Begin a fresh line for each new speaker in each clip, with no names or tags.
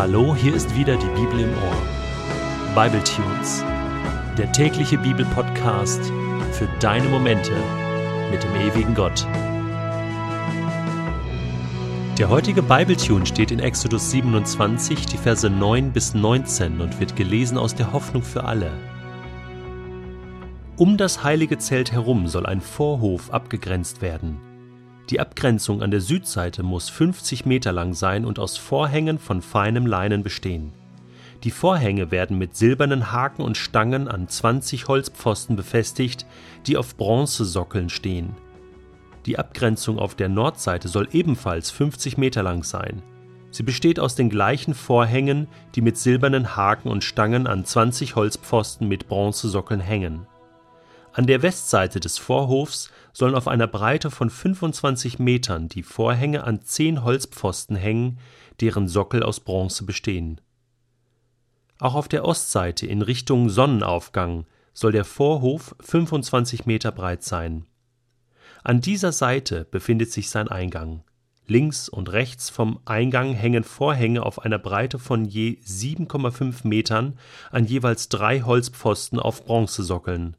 Hallo, hier ist wieder die Bibel im Ohr. Bible Tunes, der tägliche Bibelpodcast für deine Momente mit dem ewigen Gott. Der heutige Bible Tune steht in Exodus 27, die Verse 9 bis 19 und wird gelesen aus der Hoffnung für alle. Um das heilige Zelt herum soll ein Vorhof abgegrenzt werden. Die Abgrenzung an der Südseite muss 50 Meter lang sein und aus Vorhängen von feinem Leinen bestehen. Die Vorhänge werden mit silbernen Haken und Stangen an 20 Holzpfosten befestigt, die auf Bronzesockeln stehen. Die Abgrenzung auf der Nordseite soll ebenfalls 50 Meter lang sein. Sie besteht aus den gleichen Vorhängen, die mit silbernen Haken und Stangen an 20 Holzpfosten mit Bronzesockeln hängen. An der Westseite des Vorhofs sollen auf einer Breite von 25 Metern die Vorhänge an zehn Holzpfosten hängen, deren Sockel aus Bronze bestehen. Auch auf der Ostseite in Richtung Sonnenaufgang soll der Vorhof 25 Meter breit sein. An dieser Seite befindet sich sein Eingang. Links und rechts vom Eingang hängen Vorhänge auf einer Breite von je 7,5 Metern an jeweils drei Holzpfosten auf Bronzesockeln.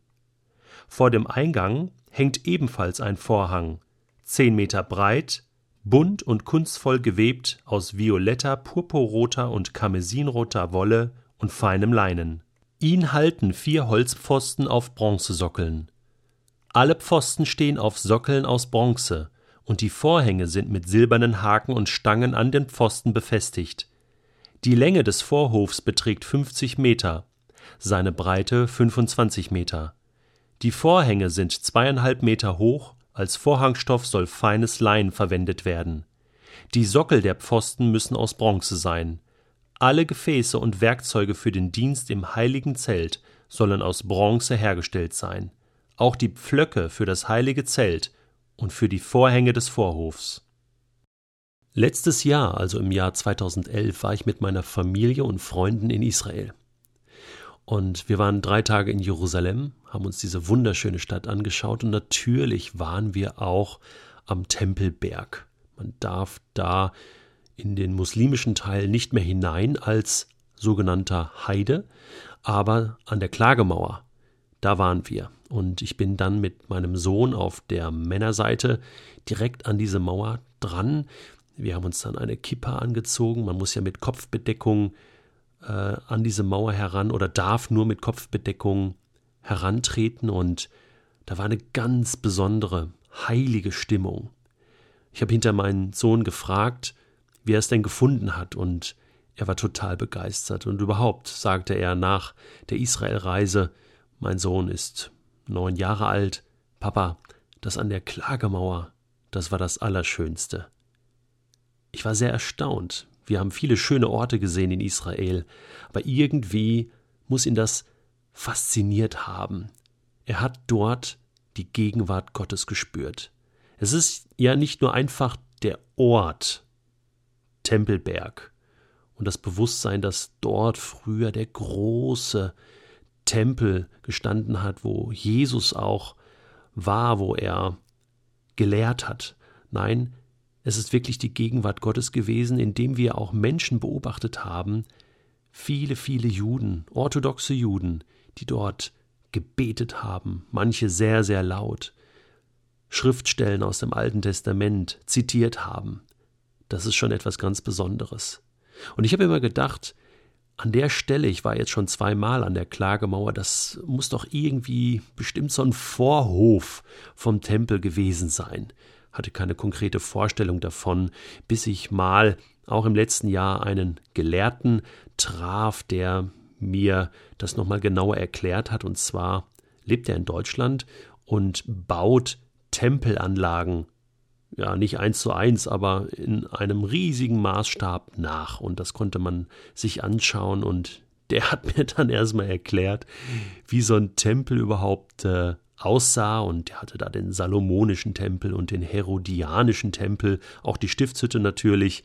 Vor dem Eingang hängt ebenfalls ein Vorhang, zehn Meter breit, bunt und kunstvoll gewebt aus violetter, purpurroter und karmesinroter Wolle und feinem Leinen. Ihn halten vier Holzpfosten auf Bronzesockeln. Alle Pfosten stehen auf Sockeln aus Bronze, und die Vorhänge sind mit silbernen Haken und Stangen an den Pfosten befestigt. Die Länge des Vorhofs beträgt 50 Meter, seine Breite 25 Meter. Die Vorhänge sind zweieinhalb Meter hoch, als Vorhangstoff soll feines Lein verwendet werden. Die Sockel der Pfosten müssen aus Bronze sein. Alle Gefäße und Werkzeuge für den Dienst im heiligen Zelt sollen aus Bronze hergestellt sein. Auch die Pflöcke für das heilige Zelt und für die Vorhänge des Vorhofs. Letztes Jahr, also im Jahr 2011, war ich mit meiner Familie und Freunden in Israel. Und wir waren drei Tage in Jerusalem, haben uns diese wunderschöne Stadt angeschaut und natürlich waren wir auch am Tempelberg. Man darf da in den muslimischen Teil nicht mehr hinein als sogenannter Heide, aber an der Klagemauer, da waren wir. Und ich bin dann mit meinem Sohn auf der Männerseite direkt an diese Mauer dran. Wir haben uns dann eine Kippa angezogen. Man muss ja mit Kopfbedeckung äh, an diese Mauer heran oder darf nur mit Kopfbedeckung herantreten und da war eine ganz besondere, heilige Stimmung. Ich habe hinter meinen Sohn gefragt, wie er es denn gefunden hat und er war total begeistert und überhaupt sagte er nach der Israelreise, mein Sohn ist neun Jahre alt, Papa, das an der Klagemauer, das war das Allerschönste. Ich war sehr erstaunt, wir haben viele schöne Orte gesehen in Israel, aber irgendwie muss ihn das fasziniert haben. Er hat dort die Gegenwart Gottes gespürt. Es ist ja nicht nur einfach der Ort Tempelberg und das Bewusstsein, dass dort früher der große Tempel gestanden hat, wo Jesus auch war, wo er gelehrt hat. Nein, es ist wirklich die Gegenwart Gottes gewesen, indem wir auch Menschen beobachtet haben, viele, viele Juden, orthodoxe Juden, die dort gebetet haben, manche sehr, sehr laut, Schriftstellen aus dem Alten Testament zitiert haben. Das ist schon etwas ganz Besonderes. Und ich habe immer gedacht, an der Stelle, ich war jetzt schon zweimal an der Klagemauer, das muss doch irgendwie bestimmt so ein Vorhof vom Tempel gewesen sein hatte keine konkrete Vorstellung davon, bis ich mal auch im letzten Jahr einen Gelehrten traf, der mir das nochmal genauer erklärt hat. Und zwar lebt er in Deutschland und baut Tempelanlagen, ja, nicht eins zu eins, aber in einem riesigen Maßstab nach. Und das konnte man sich anschauen und der hat mir dann erstmal erklärt, wie so ein Tempel überhaupt äh, aussah und hatte da den Salomonischen Tempel und den Herodianischen Tempel, auch die Stiftshütte natürlich.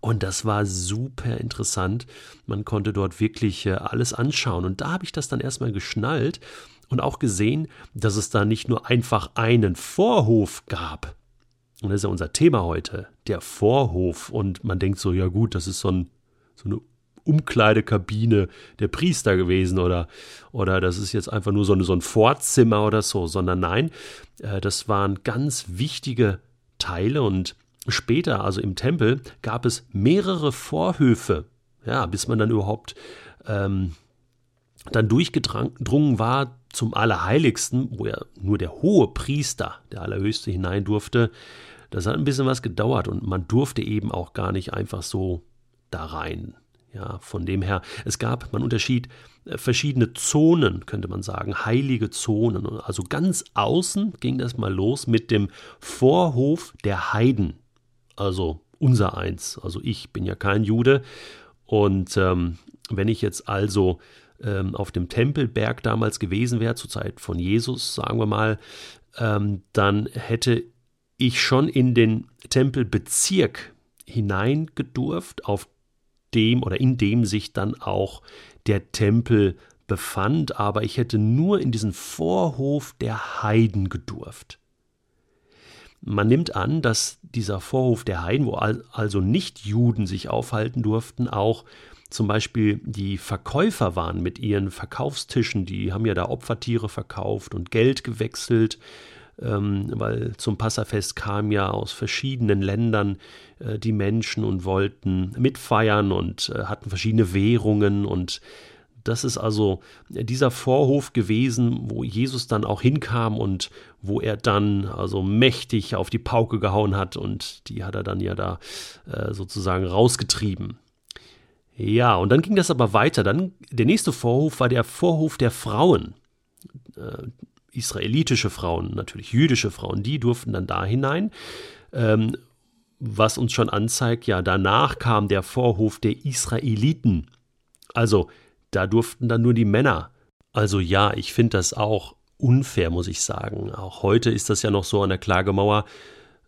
Und das war super interessant. Man konnte dort wirklich äh, alles anschauen. Und da habe ich das dann erstmal geschnallt und auch gesehen, dass es da nicht nur einfach einen Vorhof gab. Und das ist ja unser Thema heute, der Vorhof. Und man denkt so, ja gut, das ist so, ein, so eine Umkleidekabine der Priester gewesen oder, oder das ist jetzt einfach nur so, eine, so ein Vorzimmer oder so, sondern nein, äh, das waren ganz wichtige Teile und später, also im Tempel, gab es mehrere Vorhöfe, ja, bis man dann überhaupt ähm, dann durchgedrungen war zum Allerheiligsten, wo ja nur der hohe Priester, der Allerhöchste, hinein durfte. Das hat ein bisschen was gedauert und man durfte eben auch gar nicht einfach so da rein. Ja, von dem her, es gab, man unterschied äh, verschiedene Zonen, könnte man sagen, heilige Zonen. Also ganz außen ging das mal los mit dem Vorhof der Heiden. Also unser eins. Also ich bin ja kein Jude. Und ähm, wenn ich jetzt also ähm, auf dem Tempelberg damals gewesen wäre, zur Zeit von Jesus, sagen wir mal, ähm, dann hätte ich schon in den Tempelbezirk hineingedurft, auf dem oder in dem sich dann auch der Tempel befand, aber ich hätte nur in diesen Vorhof der Heiden gedurft. Man nimmt an, dass dieser Vorhof der Heiden, wo also nicht Juden sich aufhalten durften, auch zum Beispiel die Verkäufer waren mit ihren Verkaufstischen, die haben ja da Opfertiere verkauft und Geld gewechselt, ähm, weil zum Passafest kamen ja aus verschiedenen Ländern äh, die Menschen und wollten mitfeiern und äh, hatten verschiedene Währungen und das ist also dieser Vorhof gewesen, wo Jesus dann auch hinkam und wo er dann also mächtig auf die Pauke gehauen hat und die hat er dann ja da äh, sozusagen rausgetrieben. Ja, und dann ging das aber weiter. Dann der nächste Vorhof war der Vorhof der Frauen. Äh, israelitische Frauen, natürlich jüdische Frauen, die durften dann da hinein. Ähm, was uns schon anzeigt, ja, danach kam der Vorhof der Israeliten. Also, da durften dann nur die Männer. Also ja, ich finde das auch unfair, muss ich sagen. Auch heute ist das ja noch so an der Klagemauer.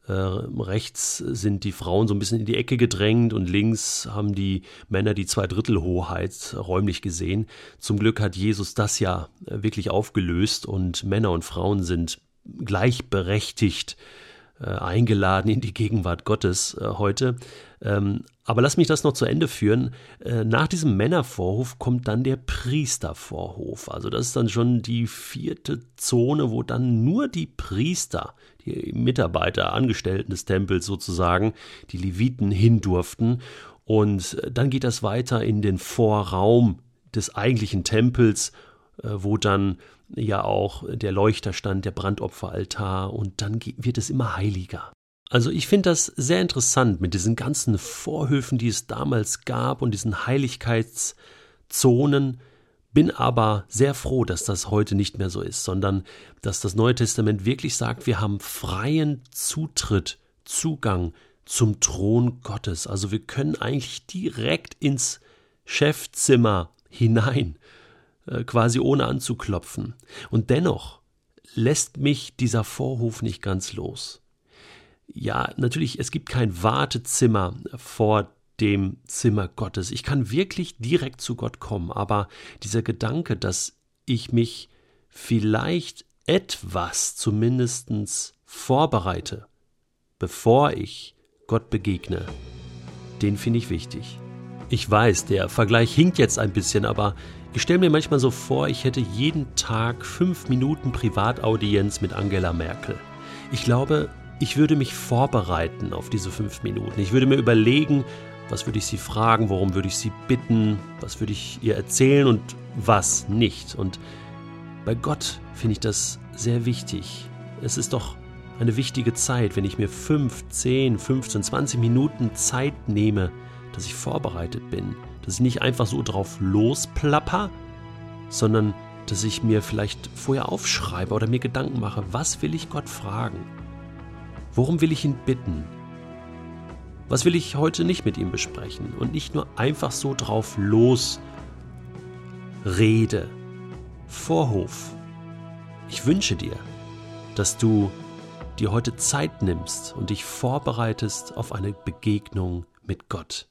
Äh, rechts sind die Frauen so ein bisschen in die Ecke gedrängt und links haben die Männer die Zweidrittelhoheit räumlich gesehen. Zum Glück hat Jesus das ja äh, wirklich aufgelöst und Männer und Frauen sind gleichberechtigt eingeladen in die Gegenwart Gottes äh, heute. Ähm, aber lass mich das noch zu Ende führen. Äh, nach diesem Männervorhof kommt dann der Priestervorhof. Also das ist dann schon die vierte Zone, wo dann nur die Priester, die Mitarbeiter, Angestellten des Tempels sozusagen, die Leviten hin durften. Und dann geht das weiter in den Vorraum des eigentlichen Tempels, wo dann ja auch der Leuchter stand, der Brandopferaltar und dann wird es immer heiliger. Also ich finde das sehr interessant mit diesen ganzen Vorhöfen, die es damals gab und diesen Heiligkeitszonen, bin aber sehr froh, dass das heute nicht mehr so ist, sondern dass das Neue Testament wirklich sagt, wir haben freien Zutritt, Zugang zum Thron Gottes. Also wir können eigentlich direkt ins Chefzimmer hinein, äh, quasi ohne anzuklopfen. Und dennoch lässt mich dieser Vorhof nicht ganz los ja, natürlich, es gibt kein Wartezimmer vor dem Zimmer Gottes. Ich kann wirklich direkt zu Gott kommen, aber dieser Gedanke, dass ich mich vielleicht etwas zumindest vorbereite, bevor ich Gott begegne, den finde ich wichtig. Ich weiß, der Vergleich hinkt jetzt ein bisschen, aber ich stelle mir manchmal so vor, ich hätte jeden Tag fünf Minuten Privataudienz mit Angela Merkel. Ich glaube, ich würde mich vorbereiten auf diese fünf Minuten. Ich würde mir überlegen, was würde ich sie fragen, worum würde ich sie bitten, was würde ich ihr erzählen und was nicht. Und bei Gott finde ich das sehr wichtig. Es ist doch eine wichtige Zeit, wenn ich mir fünf, zehn, 15, 20 Minuten Zeit nehme, dass ich vorbereitet bin, dass ich nicht einfach so drauf losplapper, sondern dass ich mir vielleicht vorher aufschreibe oder mir Gedanken mache, was will ich Gott fragen? Worum will ich ihn bitten? Was will ich heute nicht mit ihm besprechen und nicht nur einfach so drauf los rede? Vorhof. Ich wünsche dir, dass du dir heute Zeit nimmst und dich vorbereitest auf eine Begegnung mit Gott.